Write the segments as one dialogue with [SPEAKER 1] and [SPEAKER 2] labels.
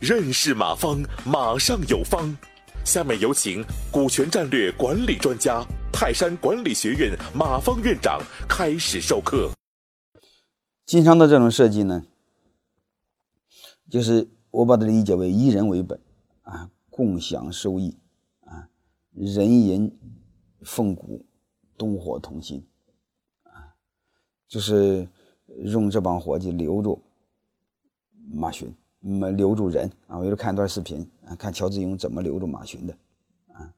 [SPEAKER 1] 认识马方，马上有方。下面有请股权战略管理专家、泰山管理学院马方院长开始授课。
[SPEAKER 2] 经商的这种设计呢，就是我把它理解为以人为本啊，共享收益啊，人银奉股，东火同心啊，就是用这帮伙计留住马群。么留住人啊！我又看一段视频啊，看乔志庸怎么留住马群的啊。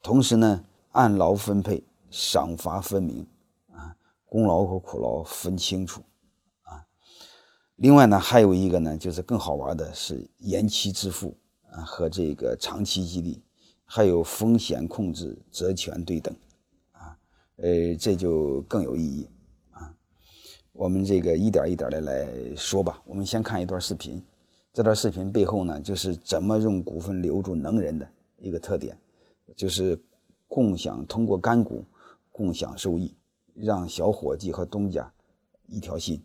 [SPEAKER 2] 同时呢，按劳分配，赏罚分明啊，功劳和苦劳分清楚啊。另外呢，还有一个呢，就是更好玩的是延期支付啊和这个长期激励，还有风险控制、责权对等啊。呃，这就更有意义。我们这个一点一点的来说吧。我们先看一段视频。这段视频背后呢，就是怎么用股份留住能人的一个特点，就是共享通过干股共享收益，让小伙计和东家一条心。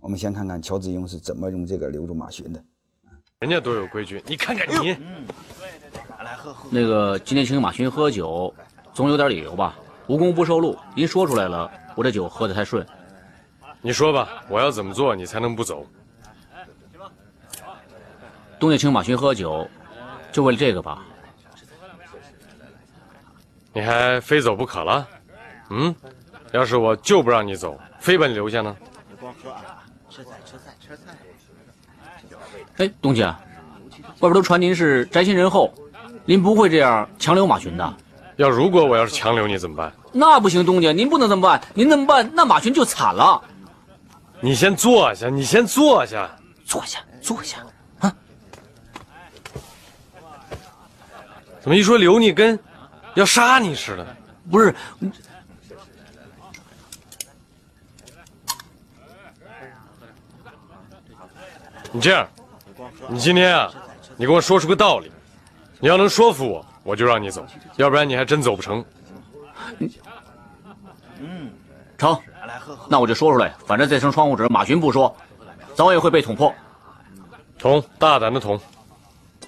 [SPEAKER 2] 我们先看看乔致庸是怎么用这个留住马群的。
[SPEAKER 3] 人家都有规矩，你看看你。嗯，
[SPEAKER 4] 对对对，来喝喝。
[SPEAKER 5] 那个今天请马群喝酒，总有点理由吧？无功不受禄，您说出来了，我这酒喝得太顺。
[SPEAKER 3] 你说吧，我要怎么做你才能不走？
[SPEAKER 5] 东家请马群喝酒，就为了这个吧？
[SPEAKER 3] 你还非走不可了？嗯，要是我就不让你走，非把你留下呢？
[SPEAKER 4] 别光喝啊，吃菜吃菜吃菜。
[SPEAKER 5] 哎，东家，外边都传您是宅心仁厚，您不会这样强留马群的？
[SPEAKER 3] 要如果我要是强留你怎么办？
[SPEAKER 5] 那不行，东家，您不能这么办。您这么办，那马群就惨了。
[SPEAKER 3] 你先坐下，你先坐下，
[SPEAKER 5] 坐下，坐下啊。
[SPEAKER 3] 怎么一说留你跟要杀你似的？
[SPEAKER 5] 不是，
[SPEAKER 3] 你这样，你今天啊，你给我说出个道理，你要能说服我，我就让你走；要不然你还真走不成。
[SPEAKER 5] 嗯，成，那我就说出来，反正这层窗户纸马群不说，早晚会被捅破。
[SPEAKER 3] 捅，大胆的捅。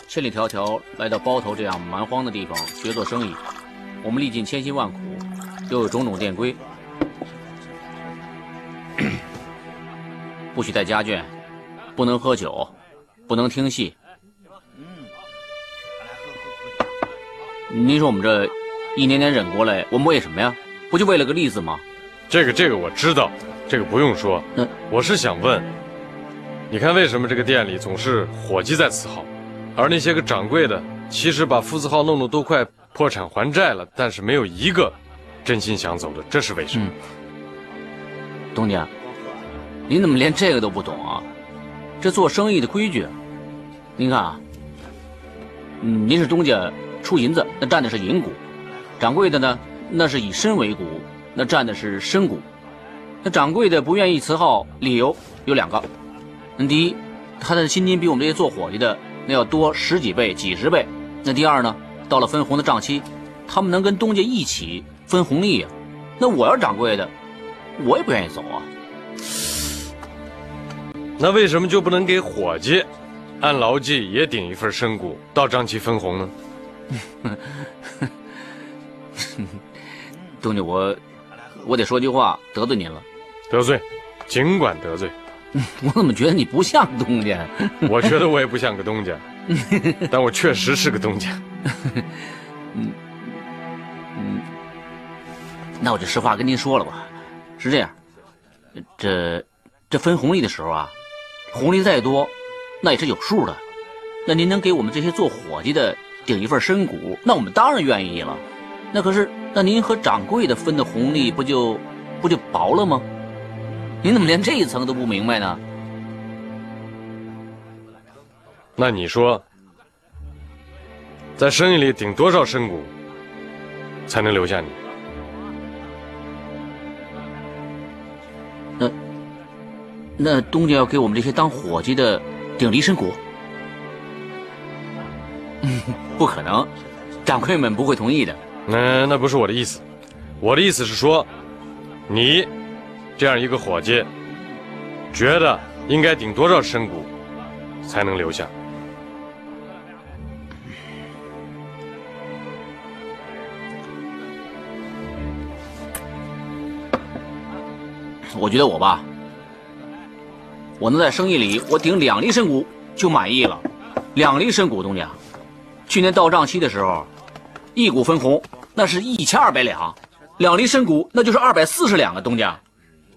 [SPEAKER 5] 千里迢迢来到包头这样蛮荒的地方学做生意，我们历尽千辛万苦，又有种种店规，不许带家眷，不能喝酒，不能听戏。您说我们这一年年忍过来，我们为什么呀？不就为了个利字吗？
[SPEAKER 3] 这个这个我知道，这个不用说。
[SPEAKER 5] 嗯，
[SPEAKER 3] 我是想问，你看为什么这个店里总是伙计在伺候？而那些个掌柜的，其实把夫子号弄得都快破产还债了，但是没有一个真心想走的，这是为什么？
[SPEAKER 5] 东家，您怎么连这个都不懂啊？这做生意的规矩，您看啊，嗯，您是东家出银子，那占的是银股；掌柜的呢，那是以身为股，那占的是身股。那掌柜的不愿意辞号，理由有两个：那第一，他的薪金比我们这些做伙计的。那要多十几倍、几十倍。那第二呢？到了分红的账期，他们能跟东家一起分红利呀。那我要是掌柜的，我也不愿意走啊。
[SPEAKER 3] 那为什么就不能给伙计按劳计也顶一份身股，到账期分红呢？
[SPEAKER 5] 东家，我我得说句话，得罪您了。
[SPEAKER 3] 得罪，尽管得罪。
[SPEAKER 5] 我怎么觉得你不像东家？
[SPEAKER 3] 我觉得我也不像个东家，但我确实是个东家。嗯
[SPEAKER 5] 嗯，那我就实话跟您说了吧，是这样，这这分红利的时候啊，红利再多，那也是有数的。那您能给我们这些做伙计的顶一份身股，那我们当然愿意了。那可是，那您和掌柜的分的红利不就不就薄了吗？您怎么连这一层都不明白呢？
[SPEAKER 3] 那你说，在生意里顶多少身股，才能留下你？
[SPEAKER 5] 那那东家要给我们这些当伙计的顶离身股？不可能，掌柜们不会同意的。
[SPEAKER 3] 那那不是我的意思，我的意思是说，你。这样一个伙计，觉得应该顶多少身骨才能留下？
[SPEAKER 5] 我觉得我吧，我能在生意里我顶两厘身骨就满意了。两厘身骨，东家，去年到账期的时候，一股分红那是一千二百两，两厘深股那就是二百四十两啊，东家，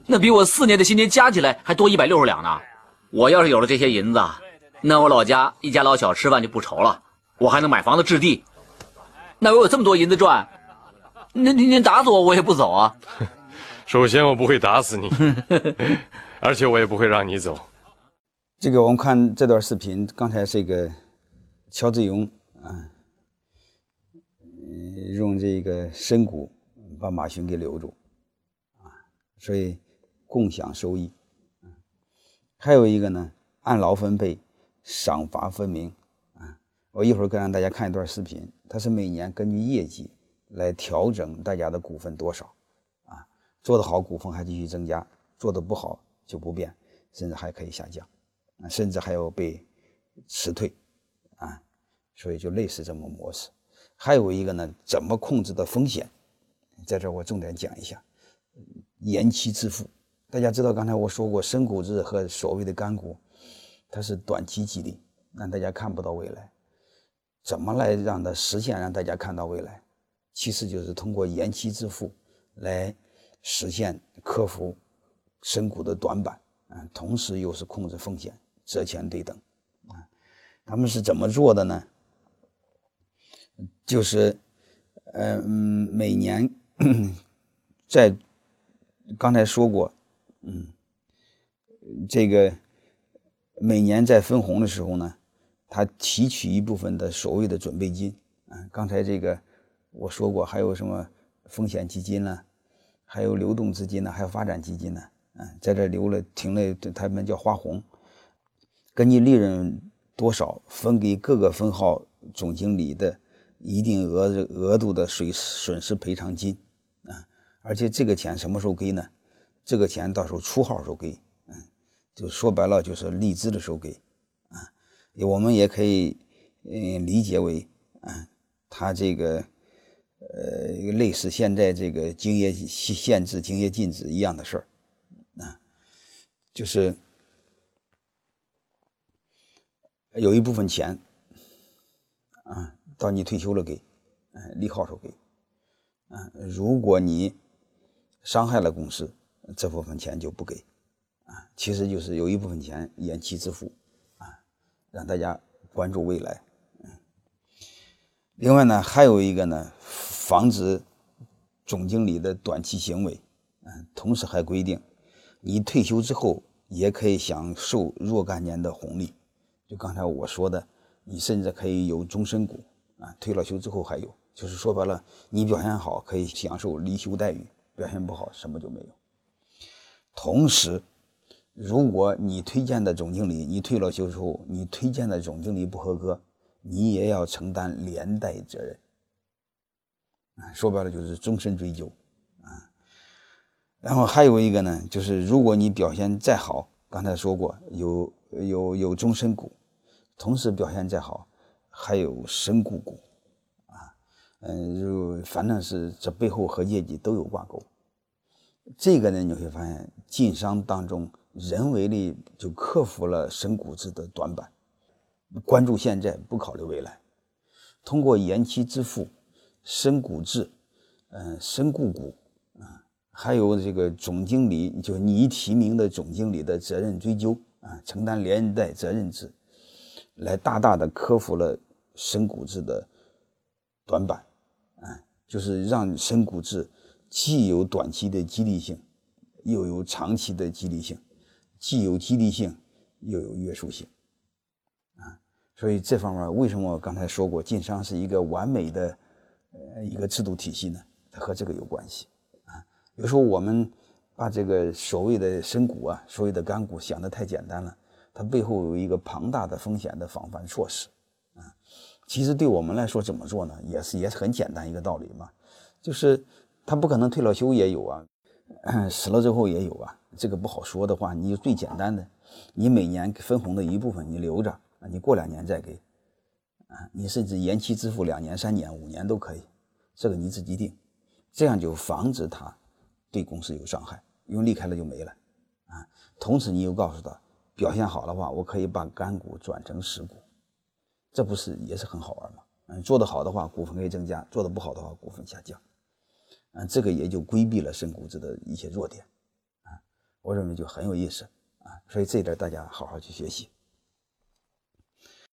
[SPEAKER 5] 那比我四年的薪金加起来还多一百六十两呢。我要是有了这些银子，那我老家一家老小吃饭就不愁了，我还能买房子置地。那我有这么多银子赚，那您您打死我我也不走啊。
[SPEAKER 3] 首先，我不会打死你，而且我也不会让你走。
[SPEAKER 2] 这个我们看这段视频，刚才这个乔志勇啊，用这个深股把马群给留住啊，所以共享收益。还有一个呢，按劳分配，赏罚分明啊。我一会儿再让大家看一段视频，它是每年根据业绩来调整大家的股份多少啊。做得好，股份还继续增加；做得不好就不变，甚至还可以下降，啊，甚至还要被辞退，啊，所以就类似这么模式。还有一个呢，怎么控制的风险，在这我重点讲一下：延期支付。大家知道，刚才我说过，深股日和所谓的干股，它是短期激励，让大家看不到未来。怎么来让它实现，让大家看到未来？其实就是通过延期支付来。实现克服深股的短板，啊，同时又是控制风险、责权对等，啊，他们是怎么做的呢？就是，呃，每年在刚才说过，嗯，这个每年在分红的时候呢，他提取一部分的所谓的准备金，啊，刚才这个我说过，还有什么风险基金呢？还有流动资金呢，还有发展基金呢，嗯，在这留了停了，他们叫花红，根据利润多少分给各个分号总经理的一定额额度的损损失赔偿金，啊，而且这个钱什么时候给呢？这个钱到时候出号时候给，嗯，就说白了就是励志的时候给，啊，我们也可以嗯理解为，啊，他这个。呃，类似现在这个竞业限制、竞业禁止一样的事儿，啊，就是有一部分钱，啊，到你退休了给，嗯，立号时候给，啊，如果你伤害了公司，这部分钱就不给，啊，其实就是有一部分钱延期支付，啊，让大家关注未来，嗯，另外呢，还有一个呢。防止总经理的短期行为，嗯，同时还规定，你退休之后也可以享受若干年的红利。就刚才我说的，你甚至可以有终身股，啊，退了休之后还有，就是说白了，你表现好可以享受离休待遇，表现不好什么就没有。同时，如果你推荐的总经理，你退了休之后，你推荐的总经理不合格，你也要承担连带责任。啊说白了就是终身追究，啊，然后还有一个呢，就是如果你表现再好，刚才说过有有有终身股，同时表现再好，还有深股股，啊，嗯，就反正是这背后和业绩都有挂钩。这个呢，你会发现晋商当中人为的就克服了深股制的短板，关注现在不考虑未来，通过延期支付。深股制，嗯，深股股啊，还有这个总经理，就你提名的总经理的责任追究啊，承担连带责任制，来大大的克服了深股制的短板，啊，就是让深股制既有短期的激励性，又有长期的激励性，既有激励性又有约束性，啊，所以这方面为什么我刚才说过，晋商是一个完美的。呃，一个制度体系呢，它和这个有关系啊。有时候我们把这个所谓的深股啊，所谓的干股想的太简单了，它背后有一个庞大的风险的防范措施。其实对我们来说怎么做呢？也是也很简单一个道理嘛，就是他不可能退了休也有啊，死了之后也有啊，这个不好说的话，你就最简单的，你每年分红的一部分你留着啊，你过两年再给，啊，你甚至延期支付两年、三年、五年都可以，这个你自己定，这样就防止他对公司有伤害，因为离开了就没了，啊，同时你又告诉他，表现好的话，我可以把干股转成实股，这不是也是很好玩吗？嗯，做得好的话，股份可以增加；做得不好的话，股份下降。嗯，这个也就规避了深股指的一些弱点，啊，我认为就很有意思啊，所以这一点大家好好去学习。